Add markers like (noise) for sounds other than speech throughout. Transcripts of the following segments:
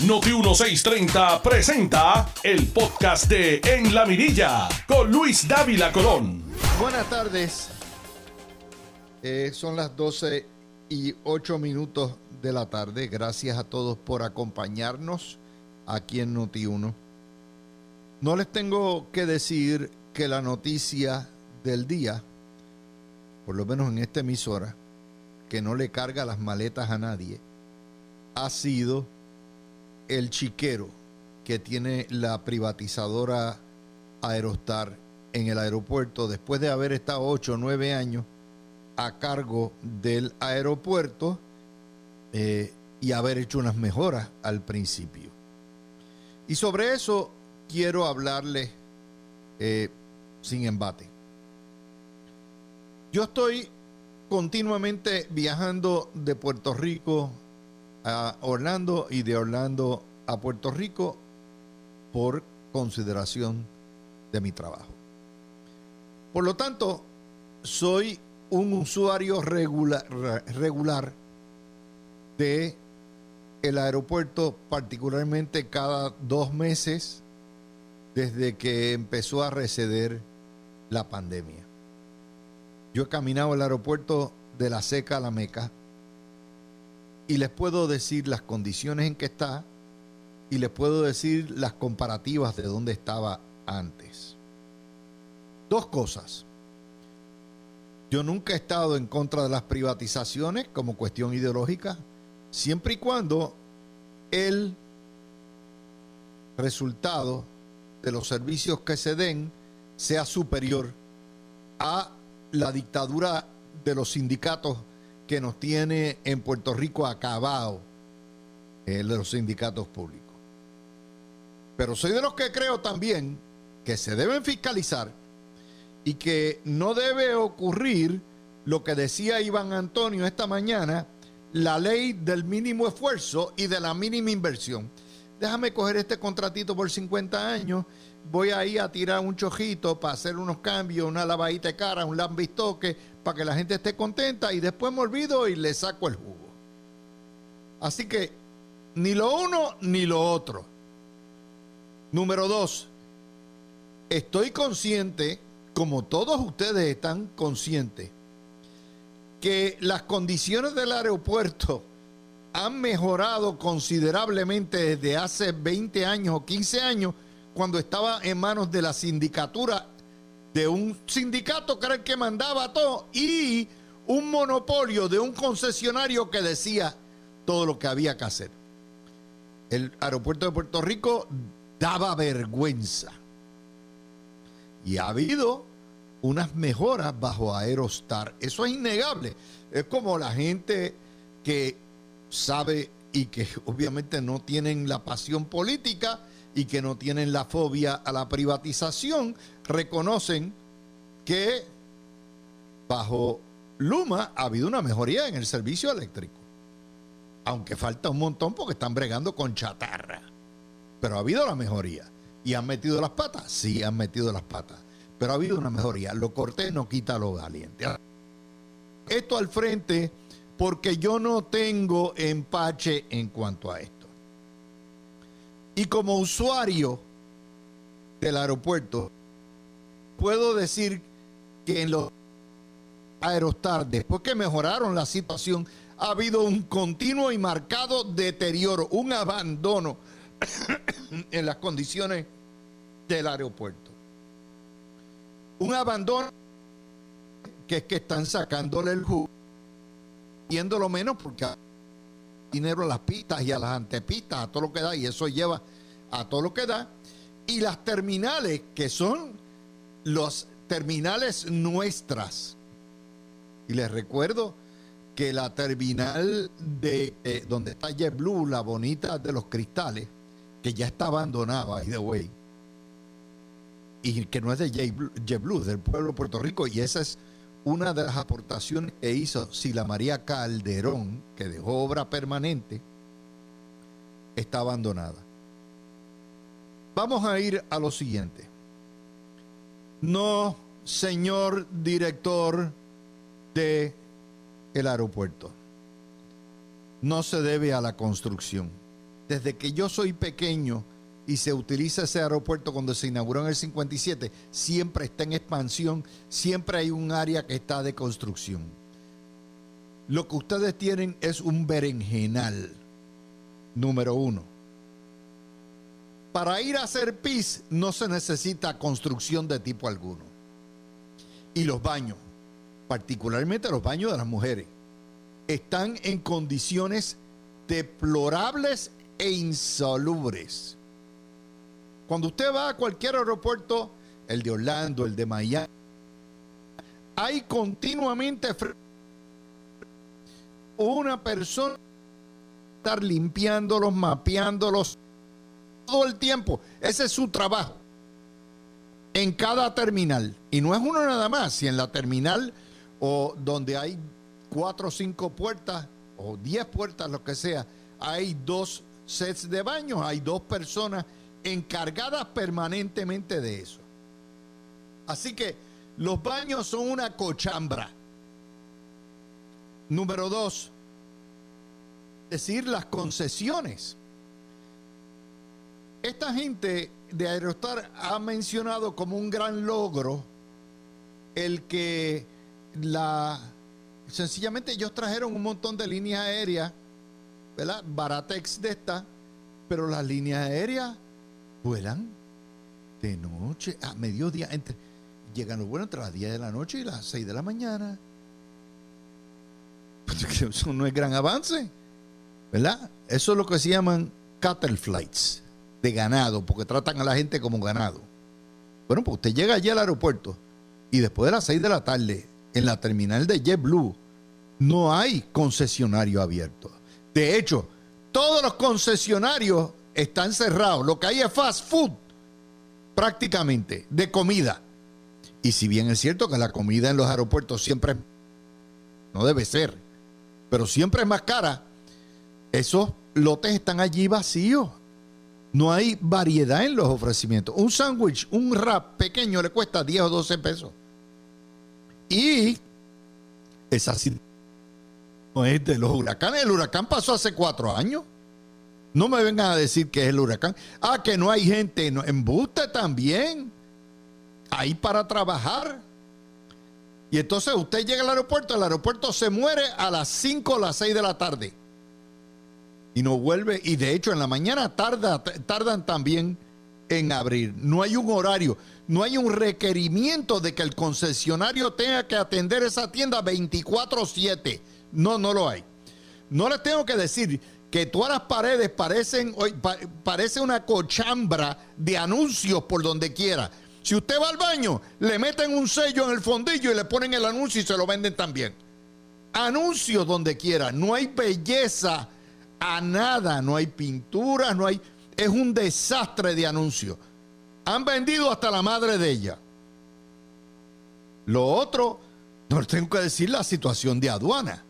Noti 1630 presenta el podcast de En la Mirilla con Luis Dávila Colón. Buenas tardes. Eh, son las 12 y 8 minutos de la tarde. Gracias a todos por acompañarnos aquí en Noti 1. No les tengo que decir que la noticia del día, por lo menos en esta emisora, que no le carga las maletas a nadie, ha sido el chiquero que tiene la privatizadora Aerostar en el aeropuerto después de haber estado 8 o 9 años a cargo del aeropuerto eh, y haber hecho unas mejoras al principio. Y sobre eso quiero hablarles eh, sin embate. Yo estoy continuamente viajando de Puerto Rico a Orlando y de Orlando a Puerto Rico por consideración de mi trabajo. Por lo tanto, soy un usuario regular, regular de el aeropuerto, particularmente cada dos meses desde que empezó a receder la pandemia. Yo he caminado el aeropuerto de la Seca a la Meca y les puedo decir las condiciones en que está y les puedo decir las comparativas de dónde estaba antes. Dos cosas. Yo nunca he estado en contra de las privatizaciones como cuestión ideológica, siempre y cuando el resultado de los servicios que se den sea superior a la dictadura de los sindicatos que nos tiene en Puerto Rico acabado el de los sindicatos públicos. Pero soy de los que creo también que se deben fiscalizar y que no debe ocurrir lo que decía Iván Antonio esta mañana, la ley del mínimo esfuerzo y de la mínima inversión. Déjame coger este contratito por 50 años, voy ahí a tirar un chojito para hacer unos cambios, una lavadita de cara, un lambistoque, para que la gente esté contenta y después me olvido y le saco el jugo. Así que ni lo uno ni lo otro. Número dos, estoy consciente, como todos ustedes están conscientes, que las condiciones del aeropuerto han mejorado considerablemente desde hace 20 años o 15 años, cuando estaba en manos de la sindicatura de un sindicato que era el que mandaba todo y un monopolio de un concesionario que decía todo lo que había que hacer. El aeropuerto de Puerto Rico daba vergüenza. Y ha habido unas mejoras bajo Aerostar. Eso es innegable. Es como la gente que sabe y que obviamente no tienen la pasión política y que no tienen la fobia a la privatización, reconocen que bajo Luma ha habido una mejoría en el servicio eléctrico. Aunque falta un montón porque están bregando con chatarra. Pero ha habido la mejoría. ¿Y han metido las patas? Sí, han metido las patas. Pero ha habido una mejoría. Lo corté no quita lo valiente. Esto al frente porque yo no tengo empache en cuanto a esto. Y como usuario del aeropuerto, puedo decir que en los Aerostar, después que mejoraron la situación, ha habido un continuo y marcado deterioro, un abandono (coughs) en las condiciones del aeropuerto. Un abandono que es que están sacándole el jugo, lo menos porque dinero a las pistas y a las antepistas, a todo lo que da, y eso lleva a todo lo que da. Y las terminales, que son los terminales nuestras. Y les recuerdo que la terminal de eh, donde está JetBlue, la bonita de los cristales, que ya está abandonada, by the way, y que no es de JetBlue, es del pueblo de Puerto Rico, y esa es una de las aportaciones que hizo Sila María Calderón, que dejó obra permanente, está abandonada. Vamos a ir a lo siguiente. No, señor director de el aeropuerto. No se debe a la construcción. desde que yo soy pequeño y se utiliza ese aeropuerto cuando se inauguró en el 57, siempre está en expansión, siempre hay un área que está de construcción. Lo que ustedes tienen es un berenjenal, número uno. Para ir a hacer pis no se necesita construcción de tipo alguno. Y los baños, particularmente los baños de las mujeres, están en condiciones deplorables e insalubres. Cuando usted va a cualquier aeropuerto, el de Orlando, el de Miami, hay continuamente una persona estar limpiándolos, mapeándolos todo el tiempo. Ese es su trabajo. En cada terminal. Y no es uno nada más. Si en la terminal o donde hay cuatro o cinco puertas o diez puertas, lo que sea, hay dos sets de baños, hay dos personas encargadas permanentemente de eso. Así que los baños son una cochambra. Número dos, decir las concesiones. Esta gente de Aerostar ha mencionado como un gran logro el que la sencillamente ellos trajeron un montón de líneas aéreas, ¿verdad? Baratex de esta, pero las líneas aéreas vuelan de noche a mediodía, entre, llegan los vuelos entre las 10 de la noche y las 6 de la mañana. (laughs) Eso no es gran avance, ¿verdad? Eso es lo que se llaman cattle flights, de ganado, porque tratan a la gente como ganado. Bueno, pues usted llega allí al aeropuerto y después de las 6 de la tarde, en la terminal de JetBlue, no hay concesionario abierto. De hecho, todos los concesionarios están cerrados. Lo que hay es fast food, prácticamente, de comida. Y si bien es cierto que la comida en los aeropuertos siempre no debe ser, pero siempre es más cara, esos lotes están allí vacíos. No hay variedad en los ofrecimientos. Un sándwich, un wrap pequeño le cuesta 10 o 12 pesos. Y es así. No es de los huracanes. El huracán pasó hace cuatro años. No me vengan a decir que es el huracán. Ah, que no hay gente. No, embuste también. Ahí para trabajar. Y entonces usted llega al aeropuerto, el aeropuerto se muere a las 5 o las 6 de la tarde. Y no vuelve. Y de hecho en la mañana tarda, tardan también en abrir. No hay un horario, no hay un requerimiento de que el concesionario tenga que atender esa tienda 24/7. No, no lo hay. No les tengo que decir que todas las paredes parecen, parece una cochambra de anuncios por donde quiera. Si usted va al baño, le meten un sello en el fondillo y le ponen el anuncio y se lo venden también. Anuncios donde quiera. No hay belleza a nada. No hay pintura, no hay es un desastre de anuncio. Han vendido hasta la madre de ella. Lo otro, no tengo que decir la situación de aduana.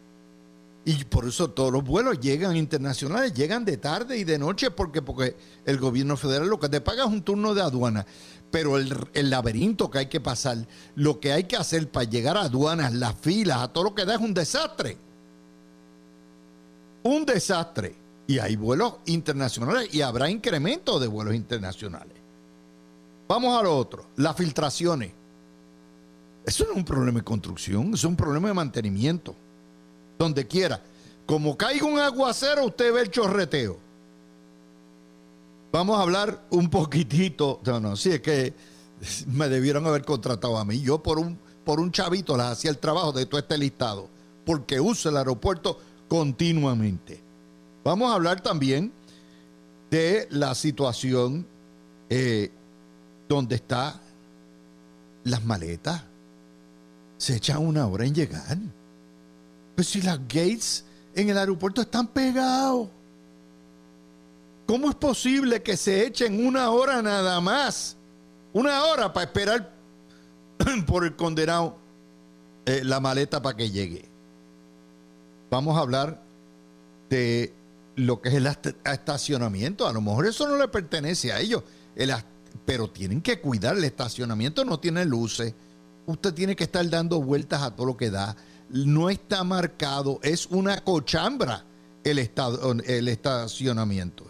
Y por eso todos los vuelos llegan internacionales, llegan de tarde y de noche, porque, porque el gobierno federal lo que te paga es un turno de aduana. Pero el, el laberinto que hay que pasar, lo que hay que hacer para llegar a aduanas, las filas, a todo lo que da es un desastre. Un desastre. Y hay vuelos internacionales y habrá incremento de vuelos internacionales. Vamos a lo otro, las filtraciones. Eso no es un problema de construcción, es un problema de mantenimiento. Donde quiera. Como caiga un aguacero, usted ve el chorreteo. Vamos a hablar un poquitito. No, no, sí, es que me debieron haber contratado a mí. Yo por un, por un chavito les hacía el trabajo de todo este listado. Porque uso el aeropuerto continuamente. Vamos a hablar también de la situación eh, donde están las maletas. Se echan una hora en llegar. Pues si las gates en el aeropuerto están pegados. ¿Cómo es posible que se echen una hora nada más? Una hora para esperar (clears throat) por el condenado eh, la maleta para que llegue. Vamos a hablar de lo que es el estacionamiento. A lo mejor eso no le pertenece a ellos, pero tienen que cuidar. El estacionamiento no tiene luces. Usted tiene que estar dando vueltas a todo lo que da. No está marcado, es una cochambra el, el estacionamiento.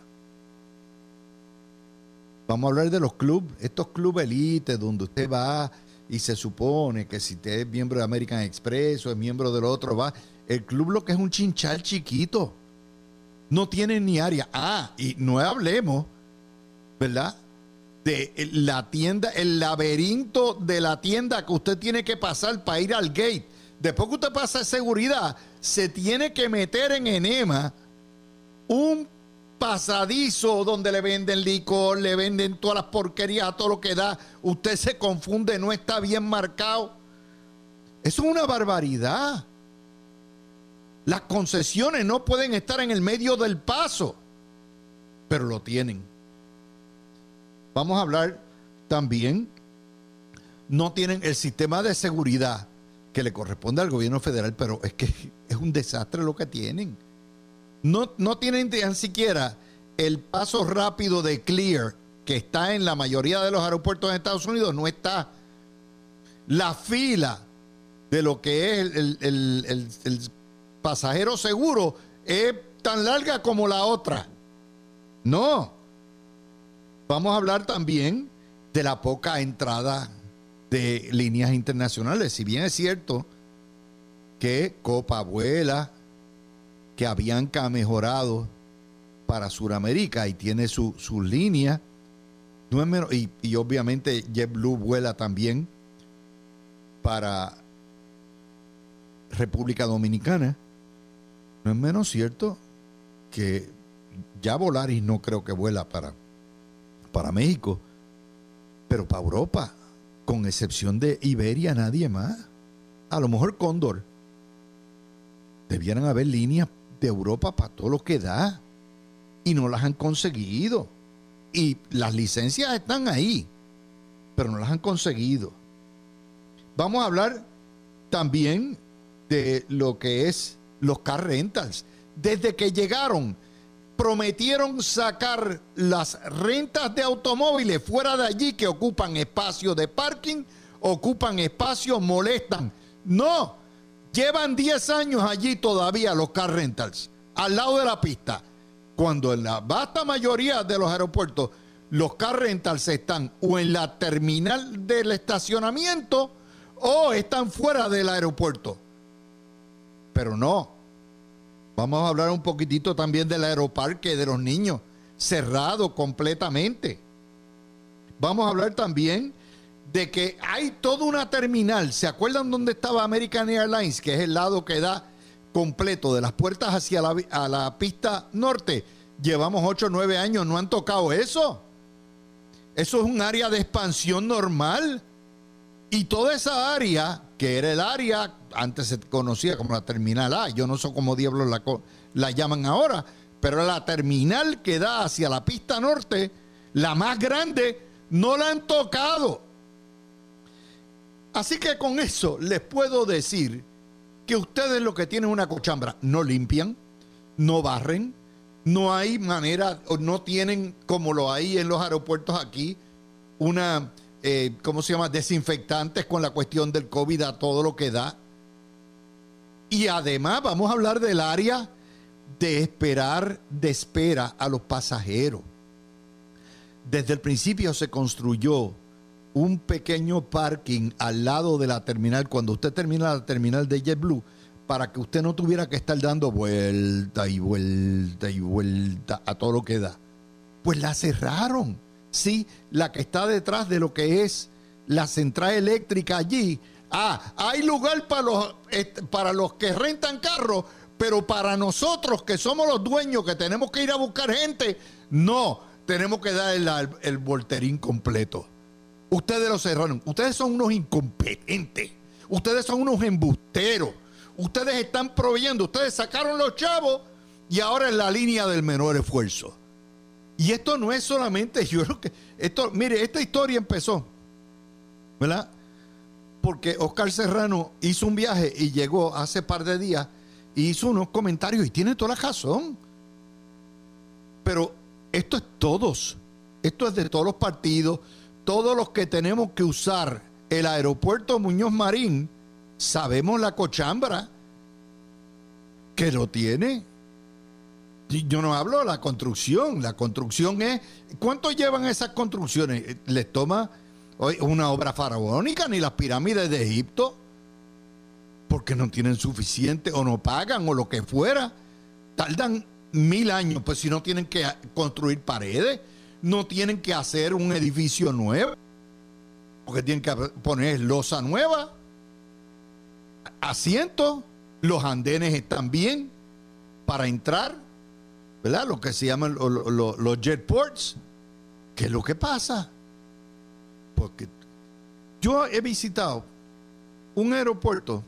Vamos a hablar de los clubes, estos clubes elite donde usted va y se supone que si usted es miembro de American Express o es miembro del otro, va. El club lo que es un chinchal chiquito. No tiene ni área. Ah, y no hablemos, ¿verdad? De la tienda, el laberinto de la tienda que usted tiene que pasar para ir al gate. Después que usted pasa de seguridad, se tiene que meter en enema un pasadizo donde le venden licor, le venden todas las porquerías, todo lo que da. Usted se confunde, no está bien marcado. Eso es una barbaridad. Las concesiones no pueden estar en el medio del paso, pero lo tienen. Vamos a hablar también, no tienen el sistema de seguridad que le corresponde al gobierno federal, pero es que (laughs) es un desastre lo que tienen. No, no tienen ni siquiera el paso rápido de Clear, que está en la mayoría de los aeropuertos de Estados Unidos, no está. La fila de lo que es el, pasajero seguro es tan larga como la otra. No. Vamos a hablar también de la poca entrada de líneas internacionales. Si bien es cierto que Copa vuela, que Avianca ha mejorado para Sudamérica y tiene su, línea. No es menos, y, y, obviamente JetBlue vuela también para República Dominicana. No es menos cierto que ya Volaris no creo que vuela para, para México, pero para Europa, con excepción de Iberia, nadie más. A lo mejor Cóndor. Debieran haber líneas de Europa para todo lo que da. Y no las han conseguido. Y las licencias están ahí, pero no las han conseguido. Vamos a hablar también de lo que es los car rentals. Desde que llegaron, prometieron sacar las rentas de automóviles fuera de allí que ocupan espacio de parking, ocupan espacio, molestan. No, Llevan 10 años allí todavía los car rentals, al lado de la pista. Cuando en la vasta mayoría de los aeropuertos los car rentals están o en la terminal del estacionamiento o están fuera del aeropuerto. Pero no. Vamos a hablar un poquitito también del aeroparque de los niños, cerrado completamente. Vamos a hablar también de que hay toda una terminal. ¿Se acuerdan dónde estaba American Airlines? Que es el lado que da completo de las puertas hacia la, la pista norte. Llevamos 8 o 9 años, no han tocado eso. Eso es un área de expansión normal. Y toda esa área, que era el área, antes se conocía como la terminal A, yo no sé cómo diablos la, la llaman ahora, pero la terminal que da hacia la pista norte, la más grande, no la han tocado. Así que con eso les puedo decir que ustedes lo que tienen una cochambra, no limpian, no barren, no hay manera, no tienen como lo hay en los aeropuertos aquí, una, eh, ¿cómo se llama?, desinfectantes con la cuestión del COVID a todo lo que da. Y además vamos a hablar del área de esperar, de espera a los pasajeros. Desde el principio se construyó un pequeño parking al lado de la terminal, cuando usted termina la terminal de JetBlue, para que usted no tuviera que estar dando vuelta y vuelta y vuelta a todo lo que da. Pues la cerraron. Sí, la que está detrás de lo que es la central eléctrica allí. Ah, hay lugar para los, para los que rentan carros, pero para nosotros que somos los dueños, que tenemos que ir a buscar gente, no, tenemos que dar el, el volterín completo. Ustedes lo cerraron. Ustedes son unos incompetentes. Ustedes son unos embusteros. Ustedes están proveyendo. Ustedes sacaron los chavos y ahora es la línea del menor esfuerzo. Y esto no es solamente, (laughs) yo creo que esto, mire, esta historia empezó, ¿verdad? Porque Oscar Serrano hizo un viaje y llegó hace par de días y hizo unos comentarios y tiene toda la razón. Pero esto es todos. Esto es de todos los partidos, todos los que tenemos que usar el aeropuerto Muñoz Marín, sabemos la cochambra que lo tiene. Yo no hablo de la construcción. La construcción es. ¿Cuánto llevan esas construcciones? ¿Les toma una obra faraónica ni las pirámides de Egipto? Porque no tienen suficiente o no pagan o lo que fuera. Tardan mil años, pues si no tienen que construir paredes, no tienen que hacer un edificio nuevo, porque tienen que poner losa nueva, asientos, los andenes están bien para entrar, ¿verdad? Lo que se llaman los, jetports. ¿Qué es lo que pasa? Porque yo he visitado un aeropuerto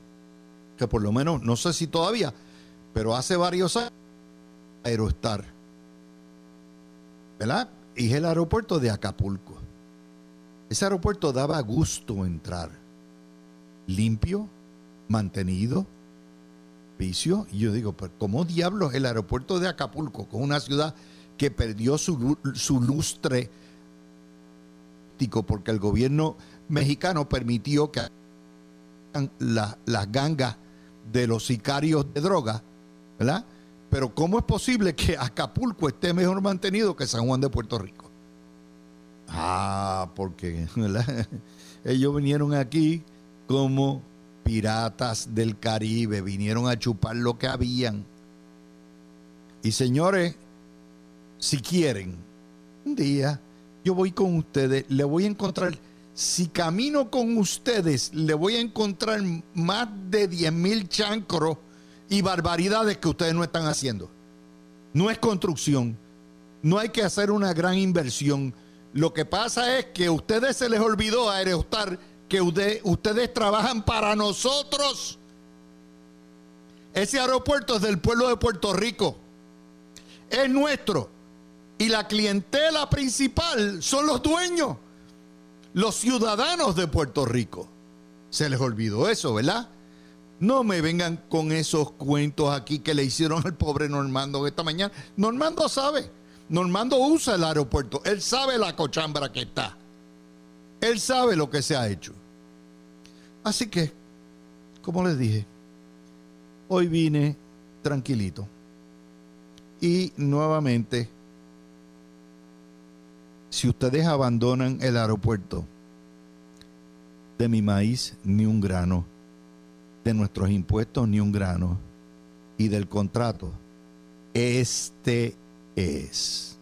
que por lo menos, no sé si todavía, pero hace varios años, Aerostar, ¿verdad? Y es el aeropuerto de Acapulco. Ese aeropuerto daba gusto entrar. Limpio, mantenido, vicio. Y yo digo, pero ¿cómo diablos el aeropuerto de Acapulco, con una ciudad que perdió su, su lustre porque el gobierno mexicano permitió que las gangas de los sicarios de droga, ¿verdad? Pero ¿cómo es posible que Acapulco esté mejor mantenido que San Juan de Puerto Rico? Ah, porque (laughs) ellos vinieron aquí como piratas del Caribe, vinieron a chupar lo que habían. Y señores, si quieren, un día yo voy con ustedes, le voy a encontrar, si camino con ustedes, le voy a encontrar más de 10 mil chancros y barbaridades que ustedes no están haciendo. No es construcción, no hay que hacer una gran inversión. Lo que pasa es que a ustedes se les olvidó Aerostar que ustedes trabajan para nosotros. Ese aeropuerto es del pueblo de Puerto Rico. Es nuestro. Y la clientela principal son los dueños, los ciudadanos de Puerto Rico. Se les olvidó eso, ¿verdad? No me vengan con esos cuentos aquí que le hicieron al pobre Normando esta mañana. Normando sabe. Normando usa el aeropuerto. Él sabe la cochambra que está. Él sabe lo que se ha hecho. Así que, como les dije, hoy vine tranquilito. Y nuevamente, si ustedes abandonan el aeropuerto, de mi maíz ni un grano, de nuestros impuestos ni un grano, y del contrato, este es.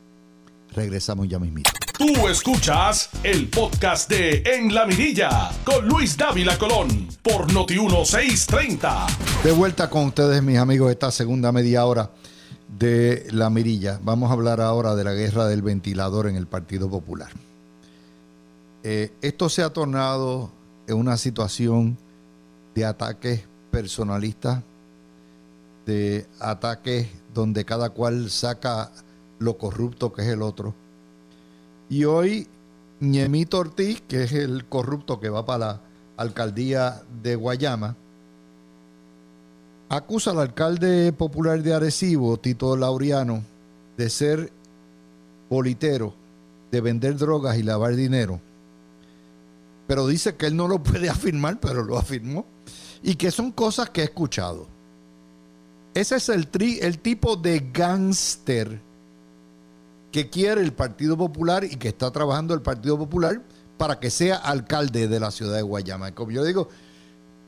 Regresamos ya mismito. Tú escuchas el podcast de En la Mirilla con Luis Dávila Colón por Noti 1630. De vuelta con ustedes, mis amigos, esta segunda media hora de La Mirilla. Vamos a hablar ahora de la guerra del ventilador en el Partido Popular. Eh, esto se ha tornado en una situación de ataques personalistas, de ataques donde cada cual saca lo corrupto que es el otro. Y hoy Ñemito Ortiz, que es el corrupto que va para la alcaldía de Guayama, acusa al alcalde popular de Arecibo, Tito Laureano, de ser politero, de vender drogas y lavar dinero. Pero dice que él no lo puede (laughs) afirmar, pero lo afirmó. Y que son cosas que he escuchado. Ese es el, el tipo de gángster que quiere el Partido Popular y que está trabajando el Partido Popular para que sea alcalde de la ciudad de Guayama. Como yo digo,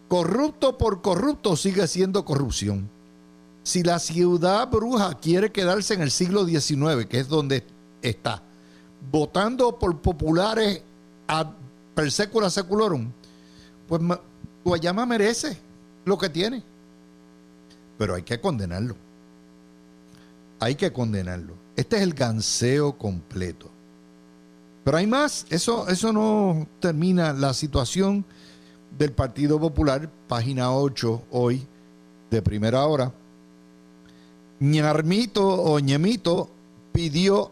corrupto por corrupto sigue siendo corrupción. Si la ciudad bruja quiere quedarse en el siglo XIX, que es donde está, votando por populares a per secula seculorum, pues Guayama merece lo que tiene. Pero hay que condenarlo. Hay que condenarlo. Este es el ganseo completo. Pero hay más. Eso, eso no termina la situación del Partido Popular, página 8 hoy, de primera hora. Ñarmito o Ñemito pidió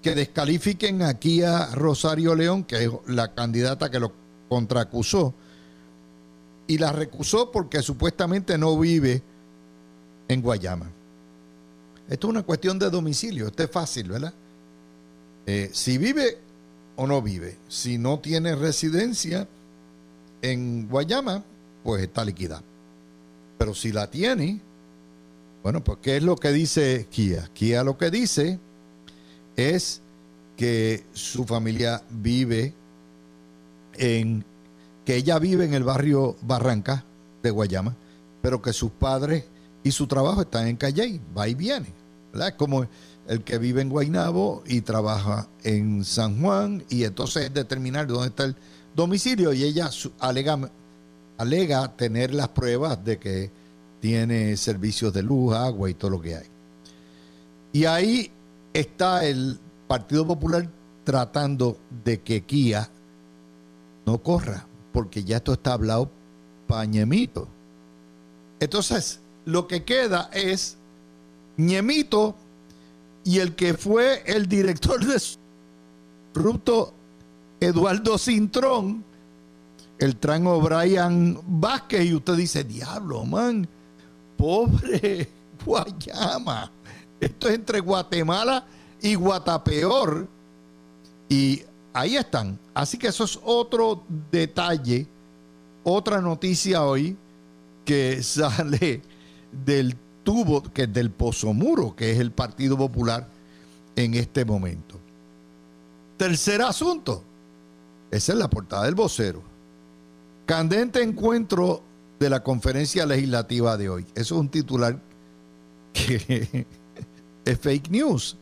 que descalifiquen aquí a Rosario León, que es la candidata que lo contraacusó, y la recusó porque supuestamente no vive en Guayama. Esto es una cuestión de domicilio, esto es fácil, ¿verdad? Eh, si vive o no vive, si no tiene residencia, en Guayama, pues está liquidada. Pero si la tiene, Bueno, pues ¿qué es lo que dice Kia? Kia lo que dice es que su familia vive en, que ella vive en el barrio Barranca de Guayama, pero que sus padres y su trabajo están en Calley, va y viene, ¿verdad? Como el que vive en Guaynabo y trabaja en San Juan y entonces es determinar dónde está el domicilio y ella alega, alega tener las pruebas de que tiene servicios de luz, agua y todo lo que hay. Y ahí está el Partido Popular tratando de que Kia no corra, porque ya esto está hablado pañemito. Entonces, lo que queda es Ñemito y el que fue el director de Rupto Eduardo Cintrón, el tran O'Brien Vázquez, y usted dice, diablo, man, pobre (laughs) Guayama. Esto es entre Guatemala y Guatapeor. Y ahí están. Así que eso es otro detalle, otra noticia hoy que (laughs) sale del tuvo, que es del Pozo Muro, que es el Partido Popular en este momento. Tercer asunto, esa es la portada del vocero. Candente encuentro de la conferencia legislativa de hoy. Eso es un titular que (laughs) es fake news.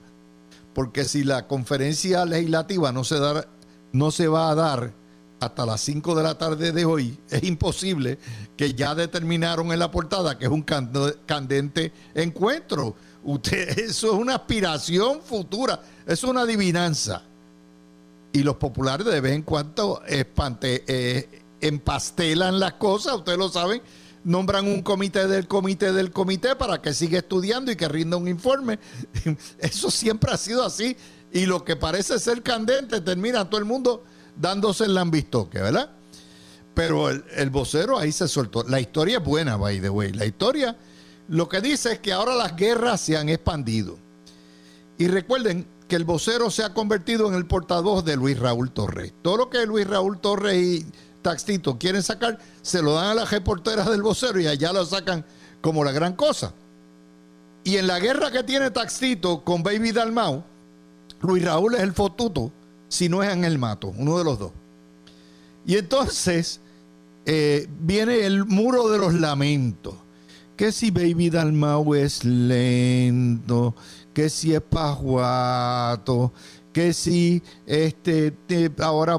Porque si la conferencia legislativa no se, da, no se va a dar hasta las 5 de la tarde de hoy, es imposible que ya determinaron en la portada que es un candente encuentro. (laughs) Eso es una aspiración futura, es una adivinanza. Y los populares de vez en cuando eh, empastelan las cosas, ustedes lo saben, nombran un comité del comité del comité para que siga estudiando y que rinda un informe. (laughs) Eso siempre ha sido así. Y lo que parece ser candente termina todo el mundo dándose el lambistoque, ¿verdad? Pero el, vocero ahí se soltó. La historia es buena, by the way. La historia lo que dice es que ahora las guerras se han expandido. Y recuerden que el vocero se ha convertido en el portavoz de Luis Raúl Torres. Todo lo que Luis Raúl Torres y Taxito quieren sacar, se lo dan a las reporteras del vocero y allá lo sacan como la gran cosa. Y en la guerra que tiene Taxito con Baby Dalmau, Luis Raúl es el fotuto si no es en el mato, uno de los dos. Y entonces eh, viene el muro de los lamentos. Que si Baby Dalmau es lento, que si es pajuato, que si este, ahora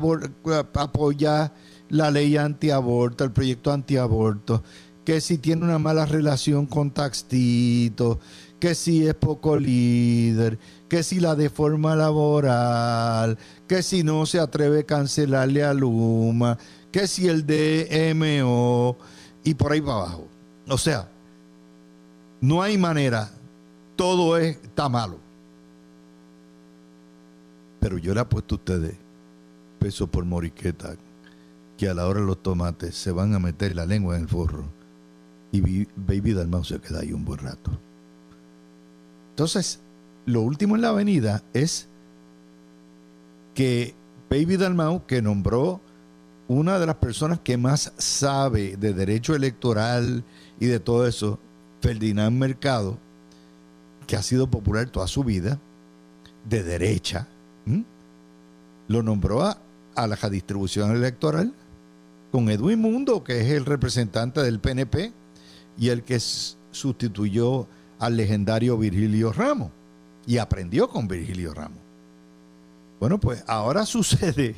apoya la ley antiaborto, el proyecto antiaborto, que si tiene una mala relación con Taxito, que si es poco líder, que si la deforma laboral, que si no se atreve a cancelarle a Luma, que si el DMO y por ahí para abajo. O sea, no hay manera, todo está malo. Pero yo le apuesto a ustedes, peso por moriqueta, que a la hora de los tomates se van a meter la lengua en el forro y Baby Dalmau se queda ahí un buen rato. Entonces, lo último en la avenida es que Baby Dalmau, que nombró una de las personas que más sabe de derecho electoral y de todo eso, Ferdinand Mercado, que ha sido popular toda su vida, de derecha, lo nombró a, a la distribución electoral con Edwin Mundo, que es el representante del PNP y el que sustituyó al legendario Virgilio Ramos y aprendió con Virgilio Ramos. Bueno, pues ahora (laughs) sucede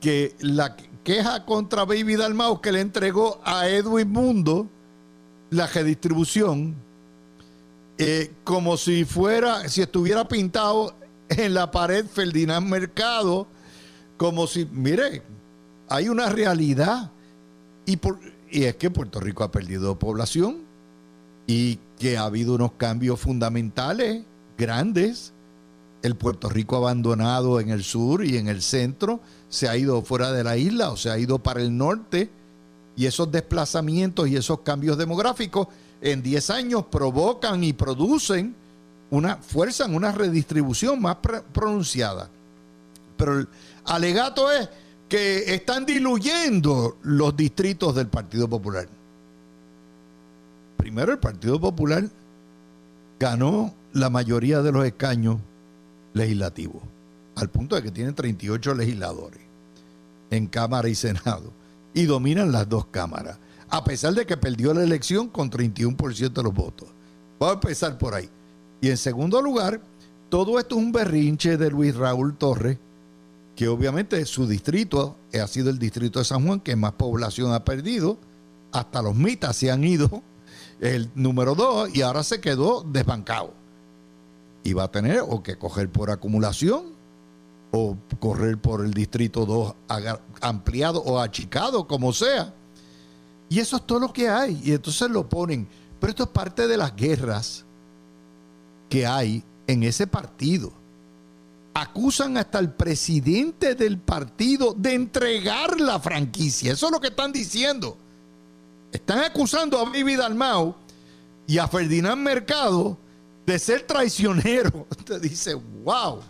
que la queja contra Baby Dalmau que le entregó a Edwin Mundo la redistribución, eh, como si fuera, si estuviera pintado en la pared Ferdinand Mercado, como si, mire, hay una realidad. Y, por, y es que Puerto Rico ha perdido población y que ha habido unos cambios fundamentales grandes. El Puerto Rico abandonado en el sur y en el centro se ha ido fuera de la isla o se ha ido para el norte. Y esos desplazamientos y esos cambios demográficos en 10 años provocan y producen una fuerza en una redistribución más pronunciada. Pero el alegato es que están diluyendo los distritos del Partido Popular. Primero, el Partido Popular ganó la mayoría de los escaños legislativos, al punto de que tiene 38 legisladores en Cámara y Senado, y dominan las dos cámaras, a pesar de que perdió la elección con 31% de los votos. Vamos a empezar por ahí. Y en segundo lugar, todo esto es un berrinche de Luis Raúl Torres, que obviamente su distrito ha sido el distrito de San Juan que más población ha perdido, hasta los mitas se han ido, el número dos, y ahora se quedó desbancado. Y va a tener o que coger por acumulación o correr por el distrito 2 ampliado o achicado, como sea. Y eso es todo lo que hay. Y entonces lo ponen. Pero esto es parte de las guerras que hay en ese partido. Acusan hasta el presidente del partido de entregar la franquicia. Eso es lo que están diciendo. Están acusando a Vivi Dalmau y a Ferdinand Mercado de ser traicionero. (laughs) Usted dice, wow,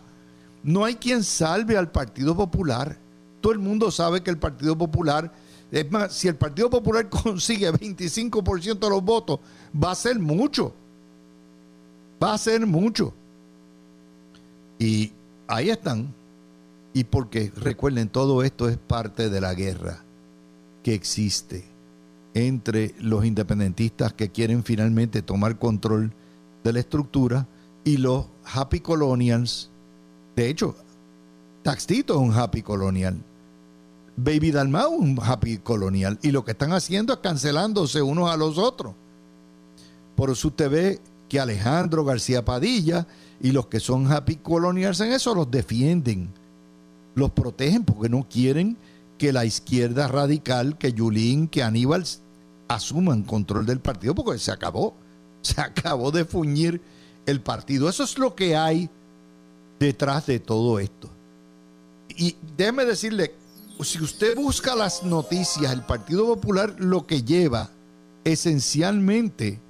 no hay quien salve al Partido Popular. Todo el mundo sabe que el Partido Popular, es más, si el Partido Popular (laughs) consigue 25% de los votos, va a ser mucho. Va a ser mucho. Y ahí están. Y porque recuerden, todo esto es parte de la guerra que existe entre los independentistas que quieren finalmente tomar control de la estructura y los happy colonials. De hecho, Taxito es un happy colonial. Baby Dalmau es un happy colonial. Y lo que están haciendo es cancelándose unos a los otros. Por eso usted ve que Alejandro García Padilla y los que son happy colonials en eso los defienden, los protegen porque no quieren que la izquierda radical, que Yulín, que Aníbal asuman control del partido porque se acabó, se acabó de fuñir el partido. Eso es lo que hay detrás de todo esto. Y déjeme decirle, si usted busca las noticias, el Partido Popular lo que lleva esencialmente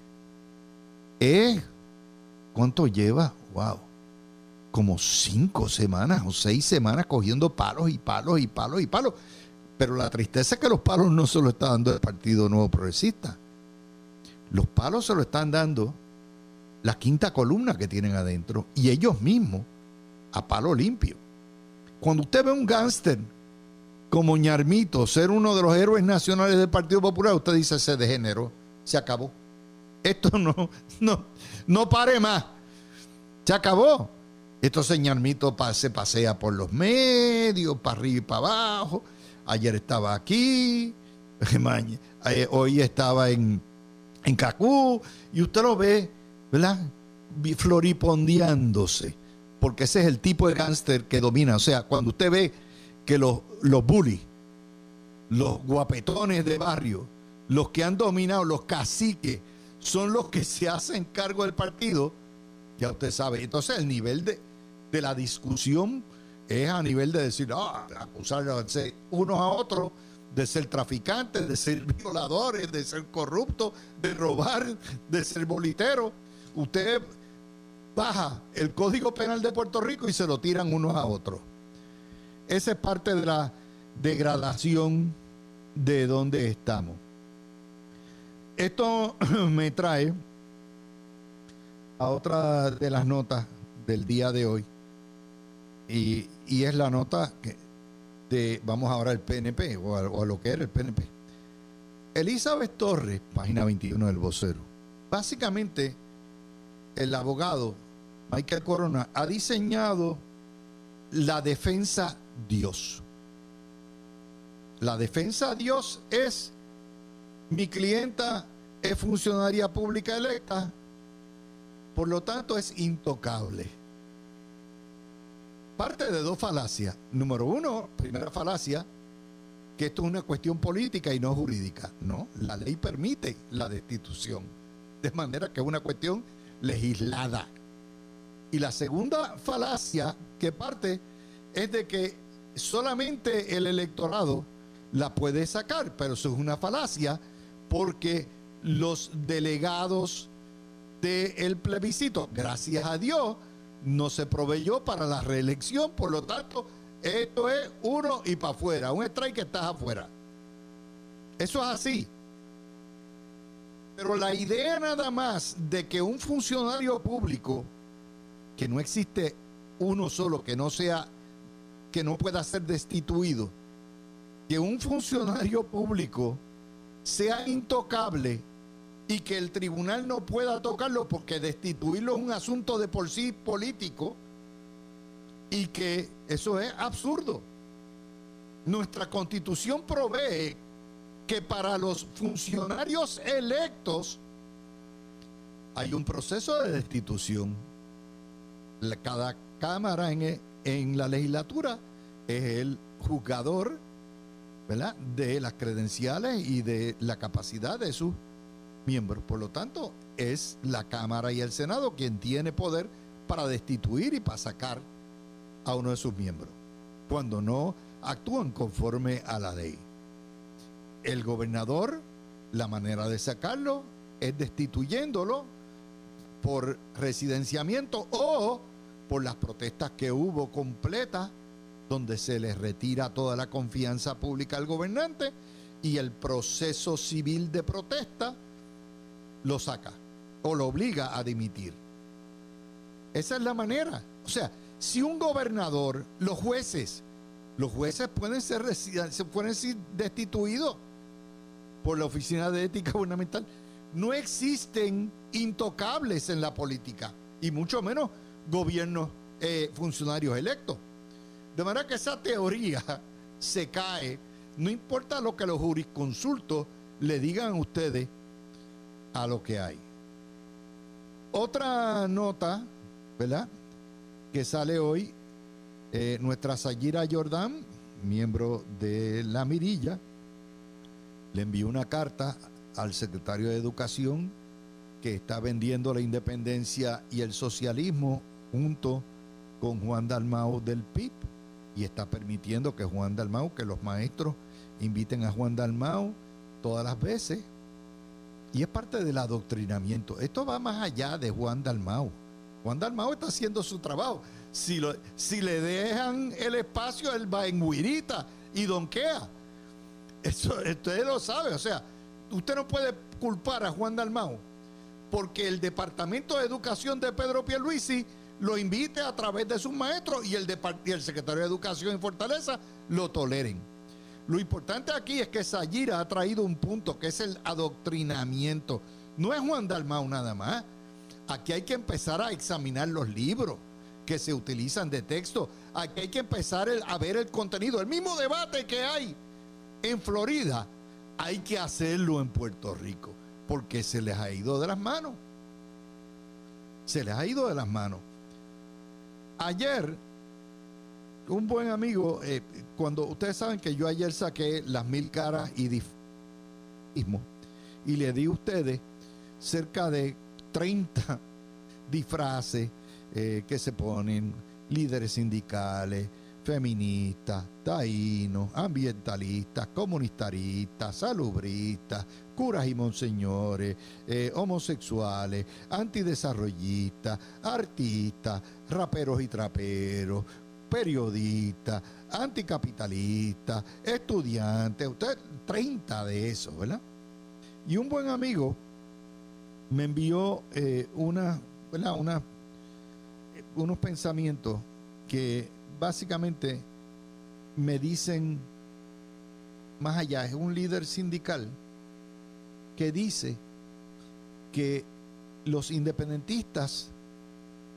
es, ¿cuánto lleva? Wow, como cinco semanas o seis semanas cogiendo palos y palos y palos y palos. Pero la tristeza es que los palos no se lo está dando el Partido Nuevo Progresista. Los palos se lo están dando la quinta columna que tienen adentro y ellos mismos a palo limpio. Cuando usted ve un gángster como Ñarmito ser uno de los héroes nacionales del Partido Popular, usted dice se degeneró, se acabó. Esto no, no, no pare más. Se acabó. Entonces Ñarmito se pasea por los medios, para arriba y para abajo. Ayer estaba aquí, (laughs) eh, hoy estaba en, en Cacú, y usted lo ve, ¿verdad? Floripondeándose, porque ese es el tipo de gángster que domina. O sea, cuando usted ve que los, los bullies, los guapetones de barrio, los que han dominado, los caciques, son los que se hacen cargo del partido, ya usted sabe. Entonces el nivel de, de la discusión es a nivel de decir, ah, acusar unos a otros de ser traficantes, de ser violadores, de ser corruptos, de robar, de ser boliteros. Usted baja el Código Penal de Puerto Rico y se lo tiran unos a otros. Esa es parte de la degradación de donde estamos. Esto (clears throat) me trae a otra de las notas del día de hoy. Y, es la nota que de, vamos ahora al PNP o a, lo que era el PNP. Elizabeth Torres, página 21 del vocero. Básicamente, el abogado Michael Corona ha diseñado la defensa Dios. La defensa Dios es mi clienta es funcionaria pública electa, por lo tanto es intocable. Parte de dos falacias. Número uno, primera falacia, que esto es una cuestión política y no jurídica. No, la ley permite la destitución. De manera que es una cuestión legislada. Y la segunda falacia que parte es de que solamente el electorado la puede sacar, pero eso es una falacia porque los delegados del plebiscito, gracias a Dios, no se proveyó para la reelección, por lo tanto, esto es uno y para afuera, un strike que estás afuera. Eso es así. Pero la idea nada más de que un funcionario público, que no existe uno solo que no sea, que no pueda ser destituido, que un funcionario público sea intocable y que el tribunal no pueda tocarlo porque destituirlo es un asunto de por sí político y que eso es absurdo. Nuestra constitución provee que para los funcionarios electos hay un proceso de destitución. Cada cámara en, en la legislatura es el juzgador de las credenciales y de la capacidad de sus miembros. Por lo tanto, es la Cámara y el Senado quien tiene poder para destituir y para sacar a uno de sus miembros, cuando no actúan conforme a la ley. El gobernador, la manera de sacarlo es destituyéndolo por residenciamiento o por las protestas que hubo completas, donde se les retira toda la confianza pública al gobernante y el proceso civil de protesta lo saca o lo obliga a dimitir. Esa es la manera. O sea, si un gobernador, los jueces, los jueces pueden ser, pueden ser destituidos por la Oficina de Ética Gubernamental. No existen intocables en la política, y mucho menos gobiernos, eh, funcionarios electos. De manera que esa teoría (laughs) se cae, no importa lo que los jurisconsultos le digan a ustedes, a lo que hay. Otra nota, ¿verdad? Que sale hoy, eh, nuestra Sayira Jordán, miembro de la Mirilla, le envió una carta al secretario de Educación que está vendiendo la independencia y el socialismo junto con Juan Dalmau del PIB y está permitiendo que Juan Dalmau, que los maestros inviten a Juan Dalmau todas las veces y es parte del adoctrinamiento. Esto va más allá de Juan Dalmau. Juan Dalmau está haciendo su trabajo. Si, lo, si le dejan el espacio, él va en Huirita y donquea. Eso usted lo sabe. O sea, usted no puede culpar a Juan Dalmau porque el Departamento de Educación de Pedro Pierluisi lo invite a través de sus maestros y el, y el secretario de Educación en Fortaleza lo toleren. Lo importante aquí es que Sayira ha traído un punto que es el adoctrinamiento. No es Juan Dalmau nada más. Aquí hay que empezar a examinar los libros que se utilizan de texto. Aquí hay que empezar a ver el contenido. El mismo debate que hay en Florida, hay que hacerlo en Puerto Rico, porque se les ha ido de las manos. Se les ha ido de las manos. Ayer un buen amigo, eh, cuando ustedes saben que yo ayer saqué las mil caras y y le di a ustedes cerca de 30 (laughs) disfraces eh, que se ponen líderes sindicales, feministas, taínos, ambientalistas, comunitaristas, salubristas, curas y monseñores, eh, homosexuales, antidesarrollistas, artistas, raperos y traperos, periodista, anticapitalista, estudiante, usted 30 de eso, ¿verdad? Y un buen amigo me envió eh, una, Una, unos pensamientos que básicamente me dicen más allá, es un líder sindical que dice que los independentistas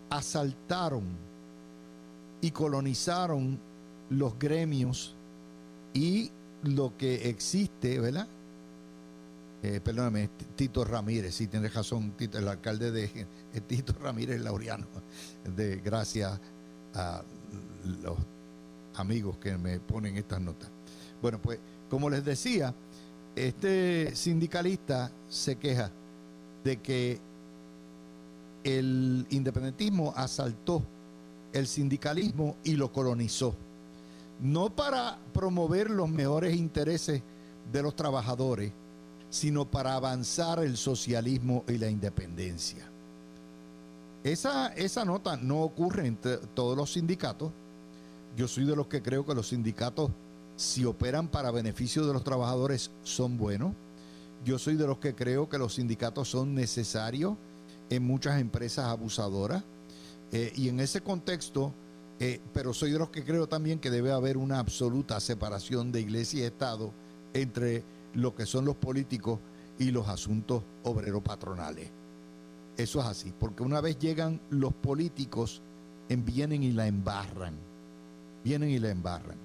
asaltaron y colonizaron los gremios y lo que existe, ¿verdad? Eh, perdóname, Tito Ramírez, sí tiene razón, el alcalde (laughs) de Tito Ramírez Laureano, de gracias a los amigos que me ponen estas notas. Bueno, pues como les decía, este sindicalista se queja de que el independentismo asaltó el sindicalismo y lo colonizó. No para promover los mejores intereses de los trabajadores, sino para avanzar el socialismo y la independencia. Esa, esa nota no ocurre en todos los sindicatos. Yo soy de los que creo que los sindicatos, si operan para beneficio de los trabajadores, son buenos. Yo soy de los que creo que los sindicatos son necesarios en muchas empresas abusadoras. Eh, y en ese contexto, eh, pero soy de los que creo también que debe haber una absoluta separación de iglesia y Estado entre lo que son los políticos y los asuntos obreros patronales. Eso es así, porque una vez llegan los políticos, vienen y la embarran. Vienen y la embarran.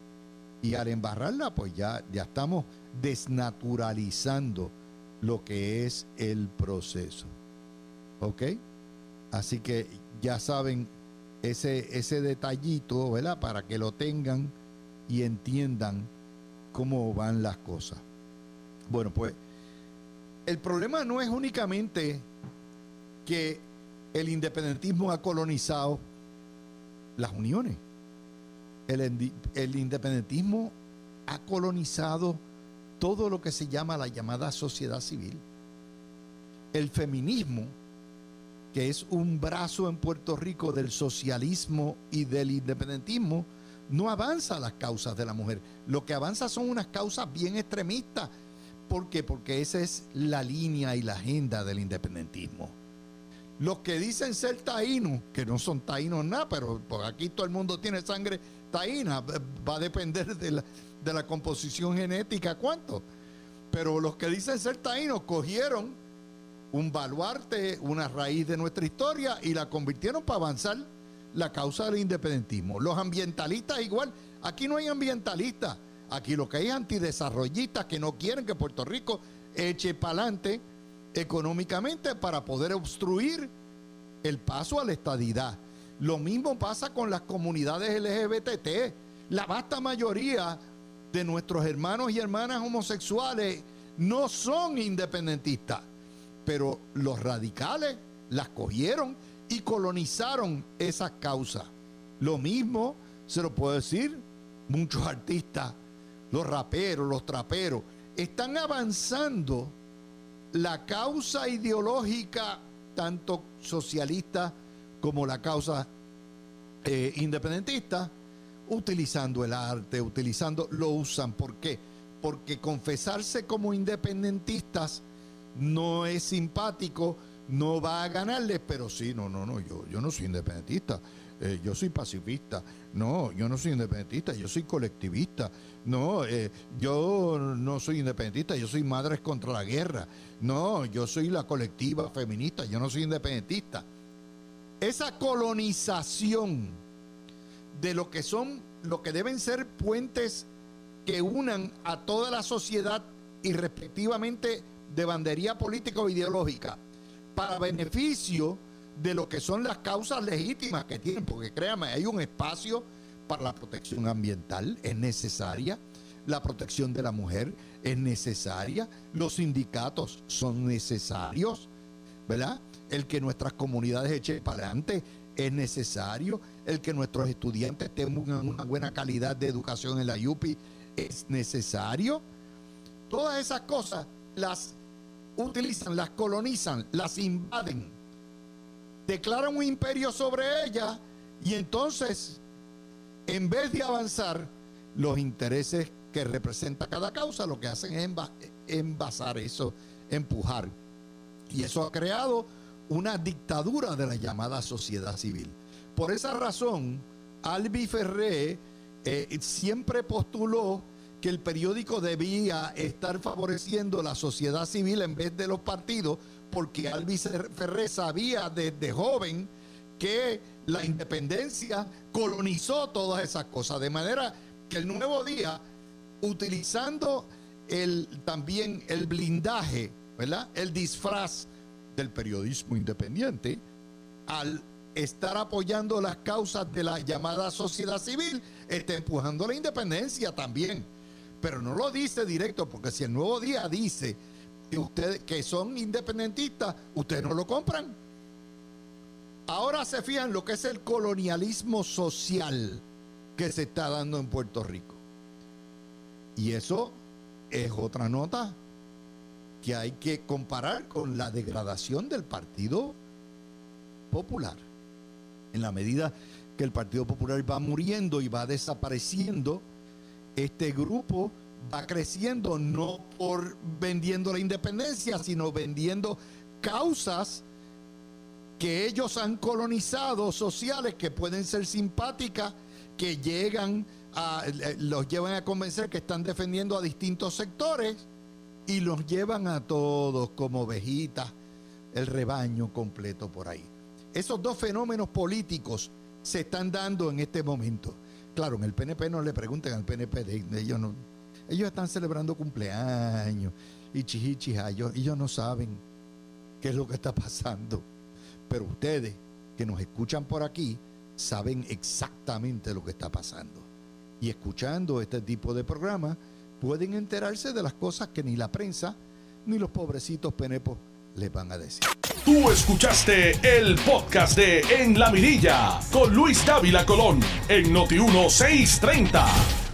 Y al embarrarla, pues ya, ya estamos desnaturalizando lo que es el proceso. ¿Ok? Así que ya saben ese, ese detallito, ¿verdad? Para que lo tengan y entiendan cómo van las cosas. Bueno, pues el problema no es únicamente que el independentismo ha colonizado las uniones. El, el, independentismo ha colonizado todo lo que se llama la llamada sociedad civil. El feminismo, que es un brazo en Puerto Rico del socialismo y del independentismo, no avanza las causas de la mujer. Lo que avanza son unas causas bien extremistas. ¿Por qué? Porque esa es la línea y la agenda del independentismo. Los que dicen ser taínos, que no son taínos nada, pero aquí todo el mundo tiene sangre taína, va a depender de la, de la composición genética, cuánto. Pero los que dicen ser taínos cogieron un baluarte, una raíz de nuestra historia y la convirtieron para avanzar la causa del independentismo. Los ambientalistas igual, aquí no hay ambientalistas, aquí lo que hay es antidesarrollistas que no quieren que Puerto Rico eche para adelante económicamente para poder obstruir el paso a la estadidad. Lo mismo pasa con las comunidades LGBT. La vasta mayoría de nuestros hermanos y hermanas homosexuales no son independentistas, pero los radicales las cogieron y colonizaron esas causas. Lo mismo se lo puedo decir muchos artistas, los raperos, los traperos, están avanzando la causa ideológica, tanto socialista como la causa eh, independentista, utilizando el arte, utilizando, lo usan. ¿Por qué? Porque confesarse como independentistas no es simpático, no va a ganarles, pero sí, no, no, no, yo, yo no soy independentista. Eh, yo soy pacifista. No, yo no soy independentista, yo soy colectivista. No, eh, yo no soy independentista, yo soy Madres contra la Guerra. No, yo soy la colectiva feminista, yo no soy independentista. Esa colonización de lo que son, lo que deben ser puentes que unan a toda la sociedad y respectivamente de bandería política o ideológica para beneficio de lo que son las causas legítimas que tienen, porque créame, hay un espacio para la protección ambiental, es necesaria, la protección de la mujer es necesaria, los sindicatos son necesarios, ¿verdad? El que nuestras comunidades echen para adelante es necesario, el que nuestros estudiantes tengan una buena calidad de educación en la UPI es necesario. Todas esas cosas las utilizan, las colonizan, las invaden declaran un imperio sobre ella y entonces, en vez de avanzar los intereses que representa cada causa, lo que hacen es envasar eso, empujar. Y eso ha creado una dictadura de la llamada sociedad civil. Por esa razón, Albi Ferré eh, siempre postuló que el periódico debía estar favoreciendo la sociedad civil en vez de los partidos, porque Alvis Ferrer sabía desde joven que la independencia colonizó todas esas cosas, de manera que el nuevo día, utilizando el, también el blindaje, ¿verdad? El disfraz del periodismo independiente, al estar apoyando las causas de la llamada sociedad civil, está empujando la independencia también. Pero no lo dice directo, porque si el nuevo día dice que ustedes que son independentistas, ustedes no lo compran. Ahora se fijan lo que es el colonialismo social que se está dando en Puerto Rico. Y eso es otra nota que hay que comparar con la degradación del Partido Popular. En la medida que el Partido Popular va muriendo y va desapareciendo, este grupo va creciendo no por vendiendo la independencia, sino vendiendo causas que ellos han colonizado sociales que pueden ser simpáticas, que llegan a, eh, los llevan a convencer que están defendiendo a distintos sectores y los llevan a todos como ovejitas, el rebaño completo por ahí. Esos dos fenómenos políticos se están dando en este momento. Claro, en el PNP no le pregunten al PNP, de, ellos no. Ellos están celebrando cumpleaños y chihichijayos, y ellos no saben qué es lo que está pasando. Pero ustedes que nos escuchan por aquí saben exactamente lo que está pasando. Y escuchando este tipo de programas pueden enterarse de las cosas que ni la prensa ni los pobrecitos penepos les van a decir. Tú escuchaste el podcast de En la Mirilla con Luis Dávila Colón en Noti 1630.